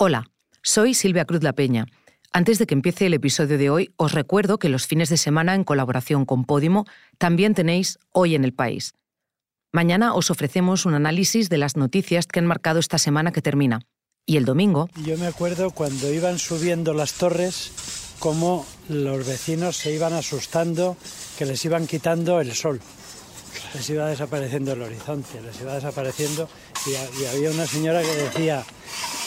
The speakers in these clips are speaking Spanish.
Hola, soy Silvia Cruz La Peña. Antes de que empiece el episodio de hoy, os recuerdo que los fines de semana, en colaboración con Podimo, también tenéis Hoy en el País. Mañana os ofrecemos un análisis de las noticias que han marcado esta semana que termina. Y el domingo... Yo me acuerdo cuando iban subiendo las torres, cómo los vecinos se iban asustando, que les iban quitando el sol. Les iba desapareciendo el horizonte, les iba desapareciendo. Y, había una señora que decía,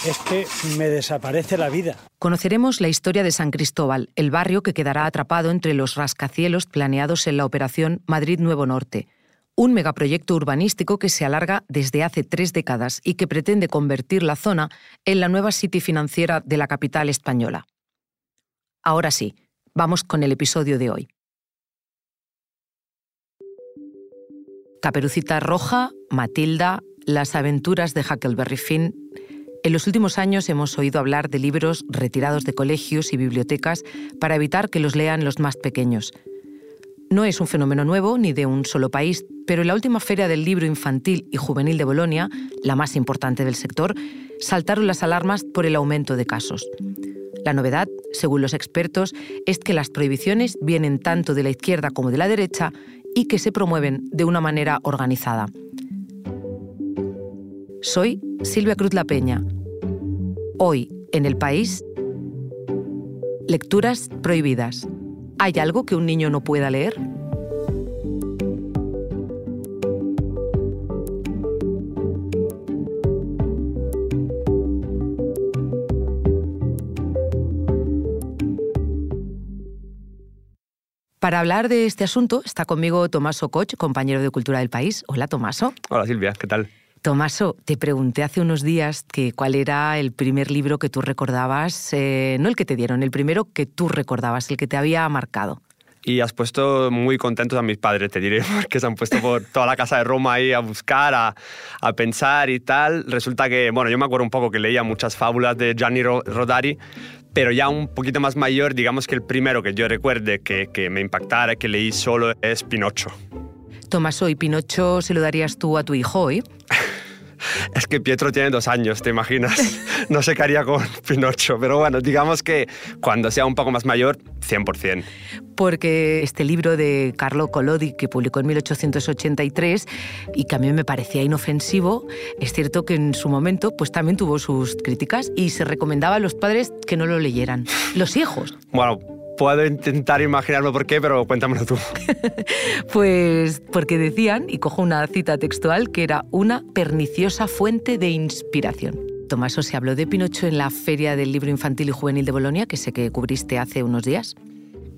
es que me desaparece la vida. Conoceremos la historia de San Cristóbal, el barrio que quedará atrapado entre los rascacielos planeados en la operación Madrid Nuevo Norte, un megaproyecto urbanístico que se alarga desde hace tres décadas y que pretende convertir la zona en la nueva city financiera de la capital española. Ahora sí, vamos con el episodio de hoy. Caperucita Roja, Matilda, Las aventuras de Huckleberry Finn en los últimos años hemos oído hablar de libros retirados de colegios y bibliotecas para evitar que los lean los más pequeños. No es un fenómeno nuevo ni de un solo país, pero en la última feria del libro infantil y juvenil de Bolonia, la más importante del sector, saltaron las alarmas por el aumento de casos. La novedad, según los expertos, es que las prohibiciones vienen tanto de la izquierda como de la derecha y que se promueven de una manera organizada. Soy Silvia Cruz La Peña. Hoy, en el país, lecturas prohibidas. ¿Hay algo que un niño no pueda leer? Para hablar de este asunto está conmigo Tomaso Koch, compañero de Cultura del País. Hola, Tomaso. Hola, Silvia, ¿qué tal? Tomaso, te pregunté hace unos días que cuál era el primer libro que tú recordabas, eh, no el que te dieron, el primero que tú recordabas, el que te había marcado. Y has puesto muy contentos a mis padres, te diré, porque se han puesto por toda la casa de Roma ahí a buscar, a, a pensar y tal. Resulta que, bueno, yo me acuerdo un poco que leía muchas fábulas de Gianni Rodari, pero ya un poquito más mayor, digamos que el primero que yo recuerde que, que me impactara, que leí solo, es Pinocho. Tomaso, ¿y Pinocho se lo darías tú a tu hijo hoy? Es que Pietro tiene dos años, ¿te imaginas? No sé qué haría con Pinocho, pero bueno, digamos que cuando sea un poco más mayor, 100%. Porque este libro de Carlo Collodi, que publicó en 1883 y que a mí me parecía inofensivo, es cierto que en su momento pues también tuvo sus críticas y se recomendaba a los padres que no lo leyeran. Los hijos. Bueno, puedo intentar imaginarlo por qué, pero cuéntamelo tú. pues porque decían, y cojo una cita textual, que era una perniciosa fuente de inspiración. Tomaso, se habló de Pinocho en la Feria del Libro Infantil y Juvenil de Bolonia, que sé que cubriste hace unos días.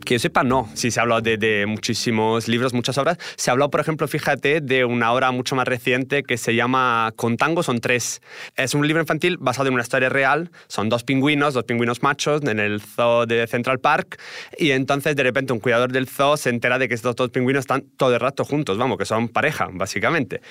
Que yo sepa, no. Sí, se ha hablado de, muchísimos libros, muchas obras. Se ha hablado, por ejemplo, fíjate, de una obra mucho más reciente que se llama Con tango son tres. Es un libro infantil basado en una historia real. Son dos pingüinos, dos pingüinos machos en el zoo de Central Park. Y entonces, de repente, un cuidador del zoo se entera de que estos dos pingüinos están todo el rato juntos, vamos, que son pareja, básicamente.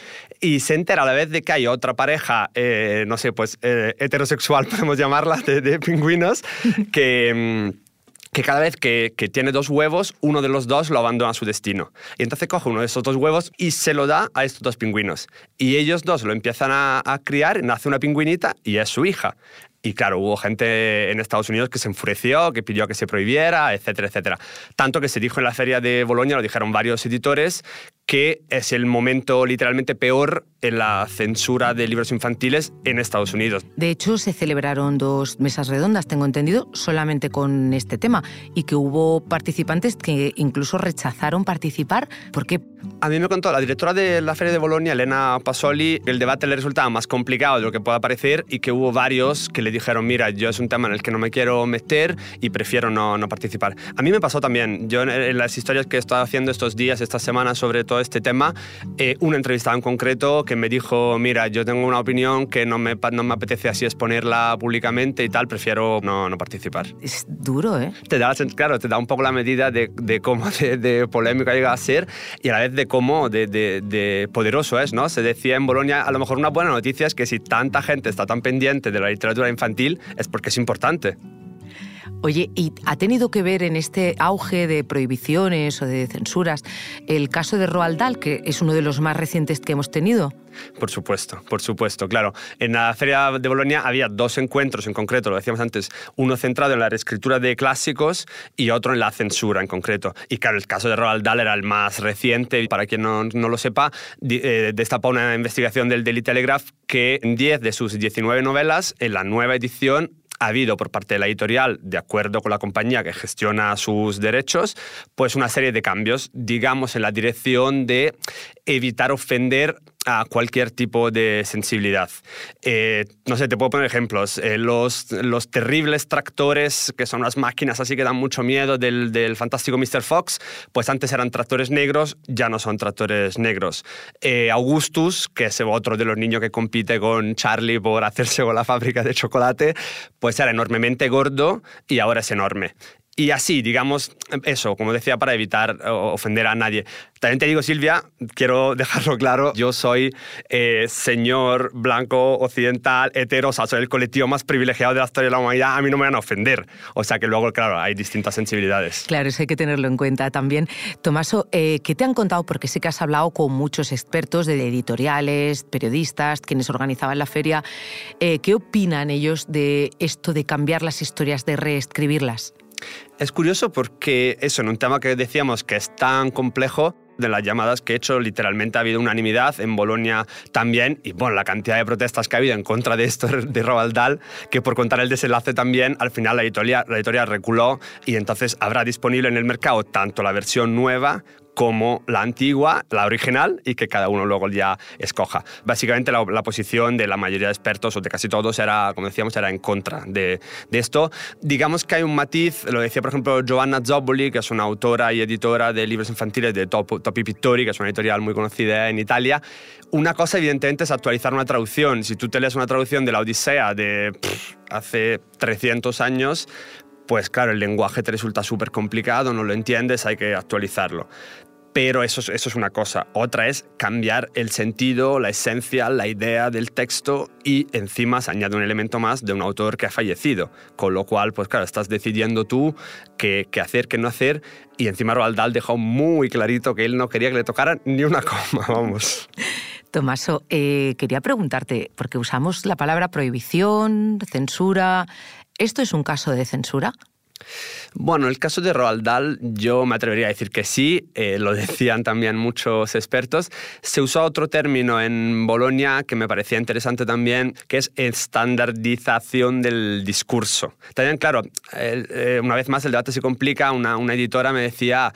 Y se entera a la vez de que hay otra pareja, eh, no sé, pues eh, heterosexual, podemos llamarla, de, de pingüinos, que mm, que cada vez que, tiene dos huevos, uno de los dos lo abandona a su destino. Y entonces coge uno de esos dos huevos y se lo da a estos dos pingüinos. Y ellos dos lo empiezan a, a criar, nace una pingüinita y es su hija. Y claro, hubo gente en Estados Unidos que se enfureció, que pidió que se prohibiera, etcétera, etcétera. Tanto que se dijo en la feria de Bolonia, lo dijeron varios editores, que es el momento literalmente peor en la censura de libros infantiles en Estados Unidos. De hecho, se celebraron dos mesas redondas, tengo entendido, solamente con este tema, y que hubo participantes que incluso rechazaron participar. ¿Por qué? A mí me contó la directora de la Feria de Bolonia, Elena Pasoli, que el debate le resultaba más complicado de lo que pueda parecer y que hubo varios que le dijeron, mira, yo es un tema en el que no me quiero meter y prefiero no, no participar. A mí me pasó también, yo en las historias que he estado haciendo estos días, estas semanas sobre todo este tema, eh, una entrevista en concreto que me dijo, mira, yo tengo una opinión que no me, no me apetece así exponerla públicamente y tal, prefiero no, no participar. Es duro, ¿eh? Te da, claro, te da un poco la medida de, de cómo de, de, polémica llega a ser y a la vez de cómo de, de, poderoso es, ¿no? Se decía en Bolonia, a lo mejor una buena noticia es que si tanta gente está tan pendiente de la literatura infantil es porque es importante. Oye, ¿y ha tenido que ver en este auge de prohibiciones o de censuras el caso de Roald Dahl, que es uno de los más recientes que hemos tenido? Por supuesto, por supuesto, claro. En la Feria de Bolonia había dos encuentros en concreto, lo decíamos antes, uno centrado en la reescritura de clásicos y otro en la censura en concreto. Y claro, el caso de Roald Dahl era el más reciente, para quien no, no lo sepa, eh, destapa una investigación del Daily Telegraph que en 10 de sus 19 novelas, en la nueva edición, ha habido por parte de la editorial, de acuerdo con la compañía que gestiona sus derechos, pues una serie de cambios, digamos, en la dirección de evitar ofender a cualquier tipo de sensibilidad. Eh, no sé, te puedo poner ejemplos. Eh, los, los terribles tractores, que son unas máquinas así que dan mucho miedo del, del, fantástico Mr. Fox, pues antes eran tractores negros, ya no son tractores negros. Eh, Augustus, que es otro de los niños que compite con Charlie por hacerse con la fábrica de chocolate, pues era enormemente gordo y ahora es enorme. Y así, digamos, eso, como decía, para evitar ofender a nadie. También te digo, Silvia, quiero dejarlo claro, yo soy eh, señor blanco occidental, hetero, soy el colectivo más privilegiado de la historia de la humanidad, a mí no me van a ofender. O sea que luego, claro, hay distintas sensibilidades. Claro, eso hay que tenerlo en cuenta también. Tomaso, eh, ¿qué te han contado? Porque sé que has hablado con muchos expertos de editoriales, periodistas, quienes organizaban la feria. Eh, ¿Qué opinan ellos de esto de cambiar las historias, de reescribirlas? Es curioso porque eso, en un tema que decíamos que es tan complejo, de las llamadas que he hecho, literalmente ha habido unanimidad en Bolonia también, y bueno, la cantidad de protestas que ha habido en contra de esto de Roald Dahl, que por contar el desenlace también, al final la editorial, la editorial reculó y entonces habrá disponible en el mercado tanto la versión nueva como la antigua, la original, y que cada uno luego ya escoja. Básicamente la, posición de la mayoría de expertos, o de casi todos, era, como decíamos, era en contra de, esto. Digamos que hay un matiz, lo decía por ejemplo Giovanna Zobboli, que es una autora y editora de libros infantiles de Top, Topi Pittori, que es una editorial muy conocida en Italia. Una cosa evidentemente es actualizar una traducción. Si tú te lees una traducción de la Odisea de hace 300 años, pues claro, el lenguaje te resulta súper complicado, no lo entiendes, hay que actualizarlo. Pero eso, es una cosa. Otra es cambiar el sentido, la esencia, la idea del texto y encima se añade un elemento más de un autor que ha fallecido. Con lo cual, pues claro, estás decidiendo tú qué, qué hacer, qué no hacer. Y encima Roald Dahl dejó muy clarito que él no quería que le tocaran ni una coma, vamos. Tomaso, eh, quería preguntarte, porque usamos la palabra prohibición, censura. ¿Esto es un caso de censura? Bueno, el caso de Roald Dahl, yo me atrevería a decir que sí, eh, lo decían también muchos expertos. Se usó otro término en Bolonia que me parecía interesante también, que es estandardización del discurso. También, claro, eh, una vez más el debate se complica. Una, una editora me decía,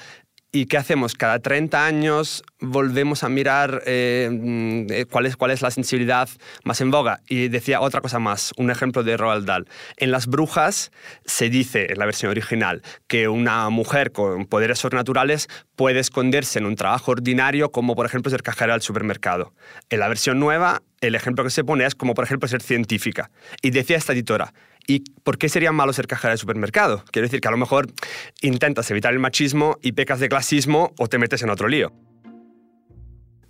¿Y qué hacemos? Cada 30 años volvemos a mirar eh, mm, eh, cuál, es, cuál es la sensibilidad más en boga. Y decía otra cosa más, un ejemplo de Roald Dahl. En Las Brujas se dice, en la versión original, que una mujer con poderes sobrenaturales puede esconderse en un trabajo ordinario, como por ejemplo ser cajera al supermercado. En la versión nueva, el ejemplo que se pone es como por ejemplo ser científica. Y decía esta editora, ¿Y por qué sería malo ser cajera de supermercado? Quiero decir que a lo mejor intentas evitar el machismo y pecas de clasismo o te metes en otro lío.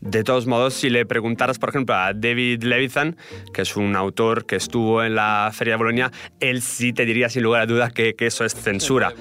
De todos modos, si le preguntaras, por ejemplo, a David Levithan, que es un autor que estuvo en la Feria de Bolonia, él sí te diría sin lugar a dudas que, que eso es censura.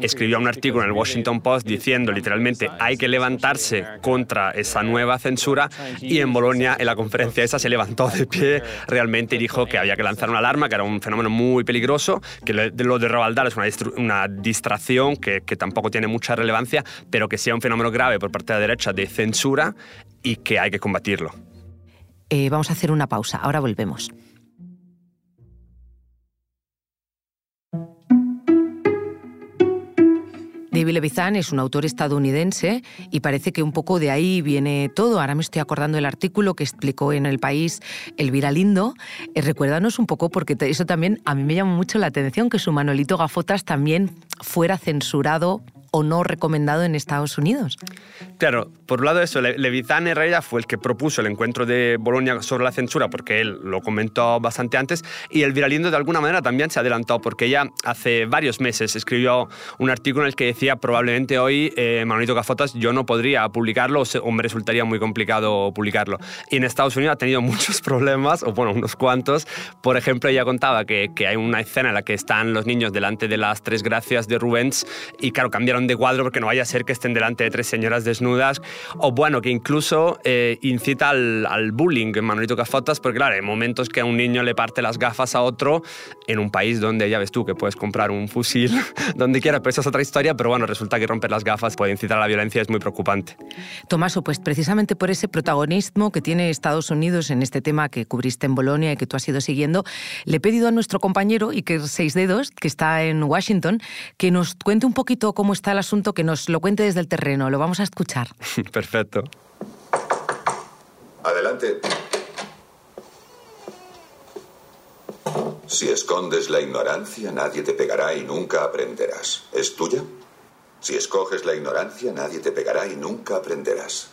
Escribió un artículo en el Washington Post diciendo literalmente hay que levantarse contra esa nueva censura y en Bolonia en la conferencia esa se levantó de pie realmente y dijo que había que lanzar una alarma, que era un fenómeno muy peligroso, que lo de Roald Dahl es una, una distracción que, que tampoco tiene mucha relevancia, pero que sea un fenómeno grave por parte de la derecha de censura y que hay que combatirlo. Eh, vamos a hacer una pausa, ahora volvemos. David Levithan es un autor estadounidense y parece que un poco de ahí viene todo. Ahora me estoy acordando del artículo que explicó en El País Elvira Lindo. Eh, recuérdanos un poco, porque eso también a mí me llama mucho la atención, que su Manolito Gafotas también fuera censurado o no recomendado en Estados Unidos. Claro, por un lado eso, Levitan en realidad fue el que propuso el encuentro de Bolonia sobre la censura, porque él lo comentó bastante antes, y el Viralindo de alguna manera también se adelantó, porque ella hace varios meses escribió un artículo en el que decía probablemente hoy eh, Manolito Cafotas yo no podría publicarlo o me resultaría muy complicado publicarlo. Y en Estados Unidos ha tenido muchos problemas, o bueno, unos cuantos. Por ejemplo, ella contaba que, que hay una escena en la que están los niños delante de las tres gracias de Rubens y claro, cambiaron de cuadro porque no vaya a ser que estén delante de tres señoras desnudas. O bueno, que incluso eh, incita al, al, bullying en Manolito Cafotas porque claro, hay momentos que a un niño le parte las gafas a otro en un país donde ya ves tú que puedes comprar un fusil donde quiera, pero esa es otra historia, pero bueno, resulta que romper las gafas puede incitar a la violencia, es muy preocupante. Tomaso, pues precisamente por ese protagonismo que tiene Estados Unidos en este tema que cubriste en Bolonia y que tú has ido siguiendo, le he pedido a nuestro compañero Iker Seis Dedos, que está en Washington, que nos cuente un poquito cómo está el asunto, que nos lo cuente desde el terreno. Lo vamos a escuchar. Perfecto. Adelante. Si escondes la ignorancia, nadie te pegará y nunca aprenderás. ¿Es tuya? Si escoges la ignorancia, nadie te pegará y nunca aprenderás.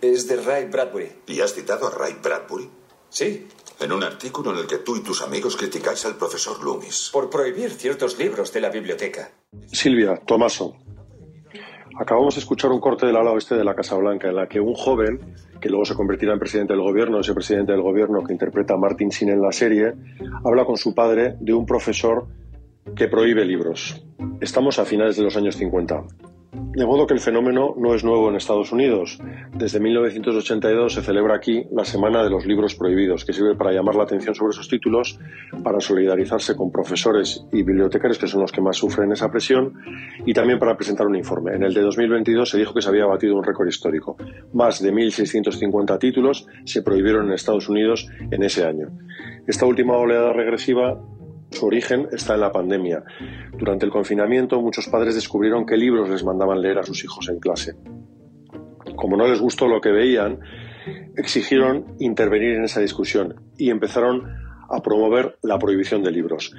Es de Ray Bradbury. ¿Y has citado a Ray Bradbury? Sí. En un artículo en el que tú y tus amigos criticáis al profesor Loomis. Por prohibir ciertos libros de la biblioteca. Silvia, Tomaso. Acabamos de escuchar un corte del ala oeste de la Casa Blanca en la que un joven, que luego se convertirá en presidente del gobierno, ese presidente del gobierno que interpreta a Martin Sin en la serie, habla con su padre de un profesor que prohíbe libros. Estamos a finales de los años 50. De modo que el fenómeno no es nuevo en Estados Unidos. Desde 1982 se celebra aquí la Semana de los Libros Prohibidos, que sirve para llamar la atención sobre esos títulos, para solidarizarse con profesores y bibliotecarios, que son los que más sufren esa presión, y también para presentar un informe. En el de 2022 se dijo que se había batido un récord histórico. Más de 1.650 títulos se prohibieron en Estados Unidos en ese año. Esta última oleada regresiva su origen está en la pandemia. Durante el confinamiento, muchos padres descubrieron qué libros les mandaban leer a sus hijos en clase. Como no les gustó lo que veían, exigieron intervenir en esa discusión y empezaron a promover la prohibición de libros.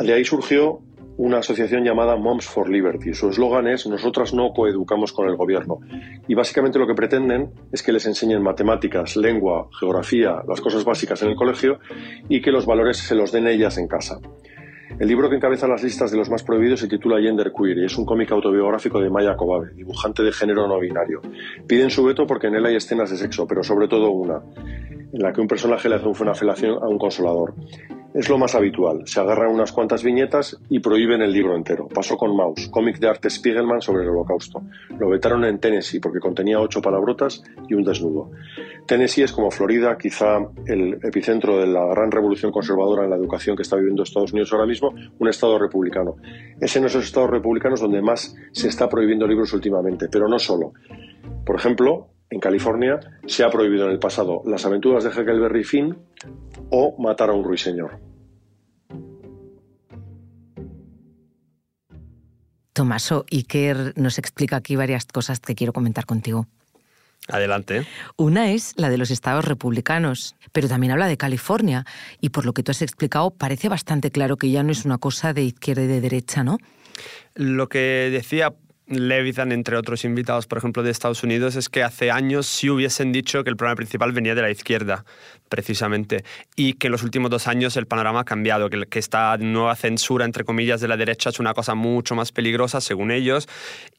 De ahí surgió una asociación llamada Moms for Liberty. Su eslogan es Nosotras no coeducamos con el gobierno. Y básicamente lo que pretenden es que les enseñen matemáticas, lengua, geografía, las cosas básicas en el colegio y que los valores se los den ellas en casa. El libro que encabeza las listas de los más prohibidos se titula Gender Queer y es un cómic autobiográfico de Maya Kobabe, dibujante de género no binario. Piden su veto porque en él hay escenas de sexo, pero sobre todo una, en la que un personaje le hace una felación a un consolador. Es lo más habitual. Se agarran unas cuantas viñetas y prohíben el libro entero. Pasó con Maus, cómic de arte Spiegelman sobre el holocausto. Lo vetaron en Tennessee porque contenía ocho palabrotas y un desnudo. Tennessee es como Florida, quizá el epicentro de la gran revolución conservadora en la educación que está viviendo Estados Unidos ahora mismo, un estado republicano. Es en esos estados republicanos donde más se está prohibiendo libros últimamente, pero no solo. Por ejemplo, en California se ha prohibido en el pasado Las aventuras de Huckleberry Finn o Matar a un ruiseñor. Tomaso Iker nos explica aquí varias cosas que quiero comentar contigo. Adelante. Una es la de los estados republicanos, pero también habla de California y por lo que tú has explicado parece bastante claro que ya no es una cosa de izquierda y de derecha, ¿no? Lo que decía Levitan, entre otros invitados, por ejemplo, de Estados Unidos, es que hace años sí hubiesen dicho que el problema principal venía de la izquierda, precisamente, y que en los últimos dos años el panorama ha cambiado, que, que esta nueva censura, entre comillas, de la derecha es una cosa mucho más peligrosa, según ellos,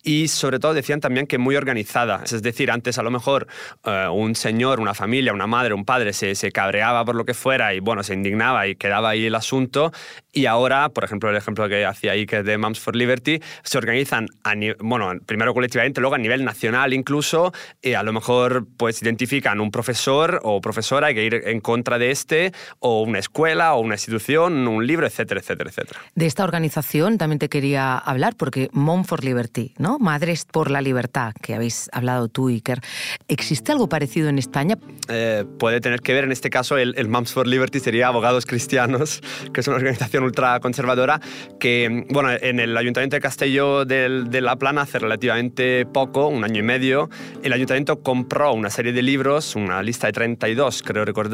y sobre todo decían también que muy organizada. Es decir, antes a lo mejor eh, un señor, una familia, una madre, un padre se, se cabreaba por lo que fuera y bueno, se indignaba y quedaba ahí el asunto, y ahora, por ejemplo, el ejemplo que hacía ahí, que es de Moms for Liberty, se organizan a bueno, primero colectivamente, luego a nivel nacional incluso, y a lo mejor pues identifican un profesor o profesora, hay que ir en contra de este, o una escuela, o una institución, un libro, etcétera, etcétera, etcétera. De esta organización también te quería hablar, porque Mom for Liberty, ¿no? Madres por la Libertad, que habéis hablado tú, Iker. ¿Existe algo parecido en España? Eh, puede tener que ver, en este caso, el, Moms for Liberty sería Abogados Cristianos, que es una organización ultraconservadora que, bueno, en el Ayuntamiento de Castelló de, de La Plana hace relativamente poco, un año y medio, el ayuntamiento compró una serie de libros, una lista de 32, creo recordar,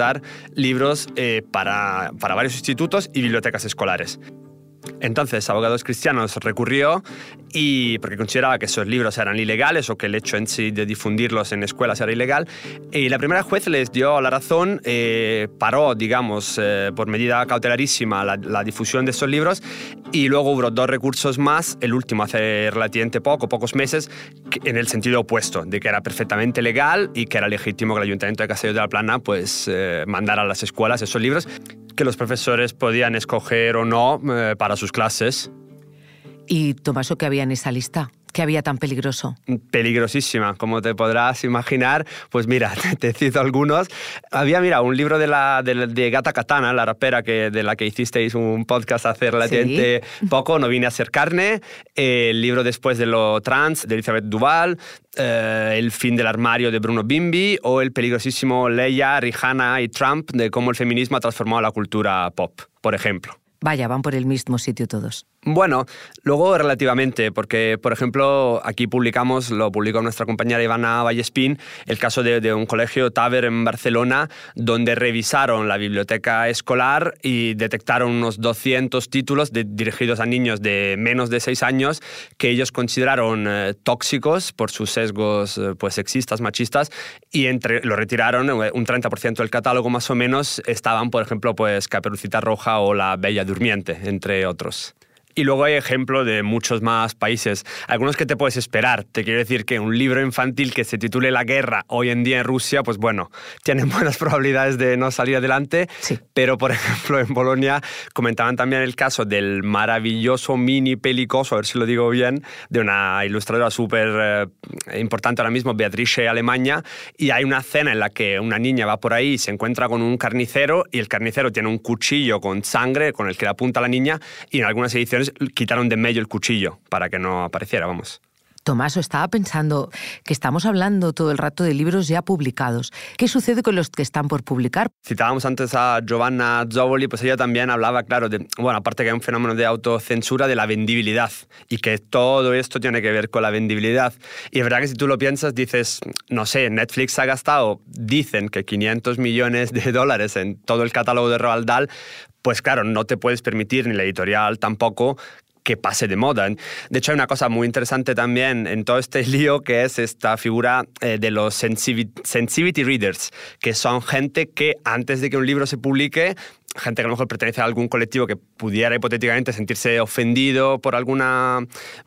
libros eh, para, para varios institutos y bibliotecas escolares Entonces, Abogados Cristianos recurrió y porque consideraba que esos libros eran ilegales o que el hecho en sí de difundirlos en escuelas era ilegal. Y la primera juez les dio la razón, eh, paró, digamos, eh, por medida cautelarísima la, difusión de esos libros y luego hubo dos recursos más, el último hace relativamente poco, pocos meses, en el sentido opuesto, de que era perfectamente legal y que era legítimo que el Ayuntamiento de Castelló de la Plana pues, eh, mandara a las escuelas esos libros que los profesores podían escoger o no eh, para sus clases. ¿Y Tomaso qué había en esa lista? ¿Qué había tan peligroso? Peligrosísima, como te podrás imaginar. Pues mira, te, cito algunos. Había, mira, un libro de, la, de, Gata Katana, la rapera que, de la que hicisteis un podcast hace relativamente poco, No vine a ser carne. el libro después de lo trans, de Elizabeth Duval. Eh, el fin del armario de Bruno Bimbi o el peligrosísimo Leia, Rihanna y Trump de cómo el feminismo ha transformado la cultura pop, por ejemplo. Vaya, van por el mismo sitio todos. Bueno, luego relativamente, porque por ejemplo aquí publicamos, lo publicó nuestra compañera Ivana Vallespín, el caso de, un colegio Taver en Barcelona, donde revisaron la biblioteca escolar y detectaron unos 200 títulos dirigidos a niños de menos de 6 años que ellos consideraron eh, tóxicos por sus sesgos eh, pues, sexistas, machistas, y entre, lo retiraron, eh, un 30% del catálogo más o menos estaban, por ejemplo, pues Caperucita Roja o La Bella Durmiente, entre otros. Y luego hay ejemplos de muchos más países, algunos que te puedes esperar. Te quiero decir que un libro infantil que se titule La guerra hoy en día en Rusia, pues bueno, tiene buenas probabilidades de no salir adelante. Sí. Pero, por ejemplo, en Bolonia comentaban también el caso del maravilloso mini pelicoso, a ver si lo digo bien, de una ilustradora súper eh, importante ahora mismo, Beatrice Alemania, y hay una escena en la que una niña va por ahí y se encuentra con un carnicero y el carnicero tiene un cuchillo con sangre con el que le apunta a la niña y en algunas ediciones quitaron de medio el cuchillo para que no apareciera, vamos. Tomaso, estaba pensando que estamos hablando todo el rato de libros ya publicados. ¿Qué sucede con los que están por publicar? Citábamos antes a Giovanna Zoboli, pues ella también hablaba, claro, de, bueno, aparte que hay un fenómeno de autocensura, de la vendibilidad y que todo esto tiene que ver con la vendibilidad. Y es verdad que si tú lo piensas, dices, no sé, Netflix ha gastado, dicen que 500 millones de dólares en todo el catálogo de Roald Dahl, pues claro, no te puedes permitir, ni la editorial tampoco, que pase de moda. De hecho, hay una cosa muy interesante también en todo este lío que es esta figura eh, de los sensitivity readers, que son gente que antes de que un libro se publique gente que a lo mejor pertenece a algún colectivo que pudiera hipotéticamente sentirse ofendido por, alguna,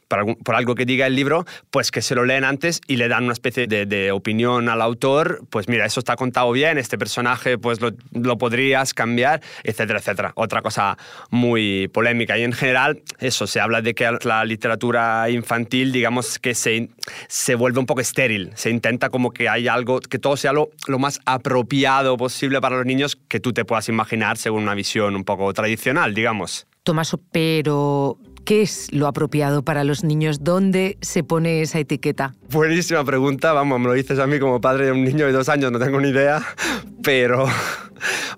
por, algo que diga el libro, pues que se lo leen antes y le dan una especie de, opinión al autor, pues mira, eso está contado bien, este personaje pues lo, lo, podrías cambiar, etcétera, etcétera. Otra cosa muy polémica y en general eso, se habla de que la literatura infantil digamos que se, se vuelve un poco estéril, se intenta como que hay algo, que todo sea lo, lo más apropiado posible para los niños que tú te puedas imaginar según una visión un poco tradicional, digamos. Tomaso, pero ¿qué es lo apropiado para los niños? ¿Dónde se pone esa etiqueta? Buenísima pregunta, vamos, me lo dices a mí como padre de un niño de dos años, no tengo ni idea, pero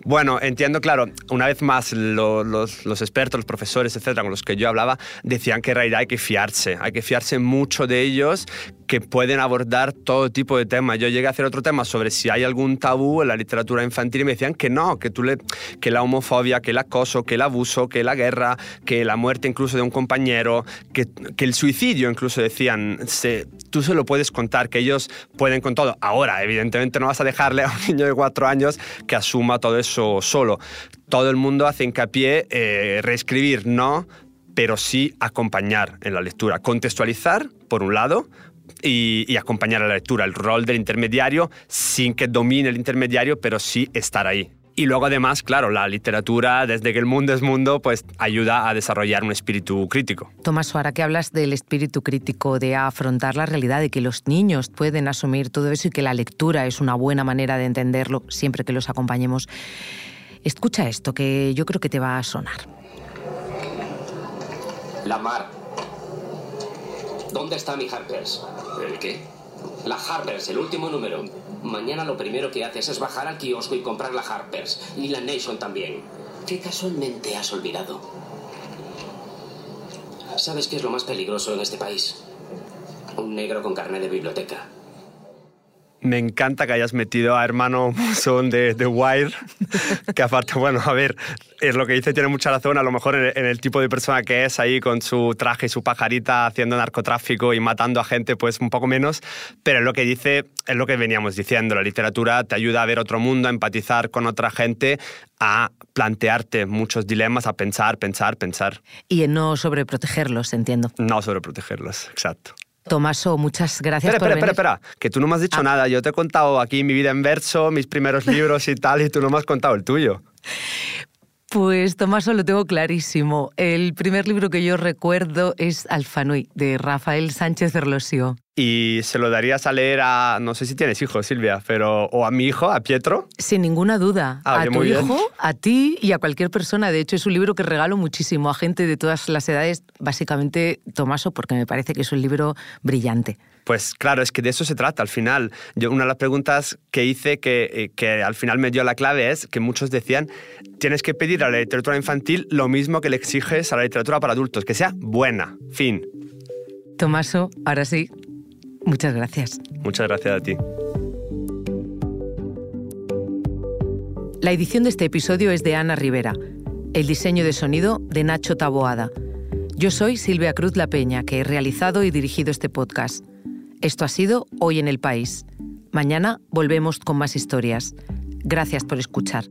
bueno, entiendo, claro, una vez más los, expertos, los profesores, etcétera, con los que yo hablaba, decían que en realidad hay que fiarse, hay que fiarse mucho de ellos, que pueden abordar todo tipo de temas. Yo llegué a hacer otro tema sobre si hay algún tabú en la literatura infantil y me decían que no, que, tú le, que la homofobia, que el acoso, que el abuso, que la guerra, que la muerte incluso de un compañero, que, que el suicidio incluso decían, se, tú se lo puedes contar, que ellos pueden con todo. Ahora, evidentemente no vas a dejarle a un niño de cuatro años que asuma todo eso solo. Todo el mundo hace hincapié, eh, reescribir no, pero sí acompañar en la lectura, contextualizar, por un lado, y, acompañar a la lectura, el rol del intermediario sin que domine el intermediario, pero sí estar ahí. Y luego además, claro, la literatura, desde que el mundo es mundo, pues ayuda a desarrollar un espíritu crítico. Tomás, ahora que hablas del espíritu crítico, de afrontar la realidad, de que los niños pueden asumir todo eso y que la lectura es una buena manera de entenderlo siempre que los acompañemos, escucha esto que yo creo que te va a sonar. La mar. ¿Dónde está mi Harpers? ¿El qué? La Harpers, el último número. Mañana lo primero que haces es bajar al kiosco y comprar la Harpers. Y la Nation también. ¿Qué casualmente has olvidado? ¿Sabes qué es lo más peligroso en este país? Un negro con carnet de biblioteca. Me encanta que hayas metido a hermano Son de The Wire, que aparte, bueno, a ver, es lo que dice, tiene mucha razón, a lo mejor en, el tipo de persona que es ahí con su traje y su pajarita haciendo narcotráfico y matando a gente, pues un poco menos, pero lo que dice es lo que veníamos diciendo, la literatura te ayuda a ver otro mundo, a empatizar con otra gente, a plantearte muchos dilemas, a pensar, pensar, pensar. Y en no sobreprotegerlos, entiendo. No sobreprotegerlos, exacto. Tomaso, muchas gracias espera, por espera, Espera, espera, que tú no me has dicho ah. nada. Yo te he contado aquí mi vida en verso, mis primeros libros y tal, y tú no me has contado el tuyo. Pues Tomaso lo tengo clarísimo. El primer libro que yo recuerdo es Alfanui, de Rafael Sánchez Erlosio. ¿Y se lo darías a leer a, no sé si tienes hijos, Silvia, pero o a mi hijo, a Pietro? Sin ninguna duda. Ah, a tu hijo, a ti y a cualquier persona. De hecho, es un libro que regalo muchísimo a gente de todas las edades, básicamente Tomaso, porque me parece que es un libro brillante. Pues claro, es que de eso se trata al final. Yo, una de las preguntas que hice que, eh, que al final me dio la clave es que muchos decían, tienes que pedir a la literatura infantil lo mismo que le exiges a la literatura para adultos, que sea buena. Fin. Tomaso, ahora sí, muchas gracias. Muchas gracias a ti. La edición de este episodio es de Ana Rivera. El diseño de sonido de Nacho Taboada. Yo soy Silvia Cruz La Peña, que he realizado y dirigido este podcast. Esto ha sido Hoy en el País. Mañana volvemos con más historias. Gracias por escuchar.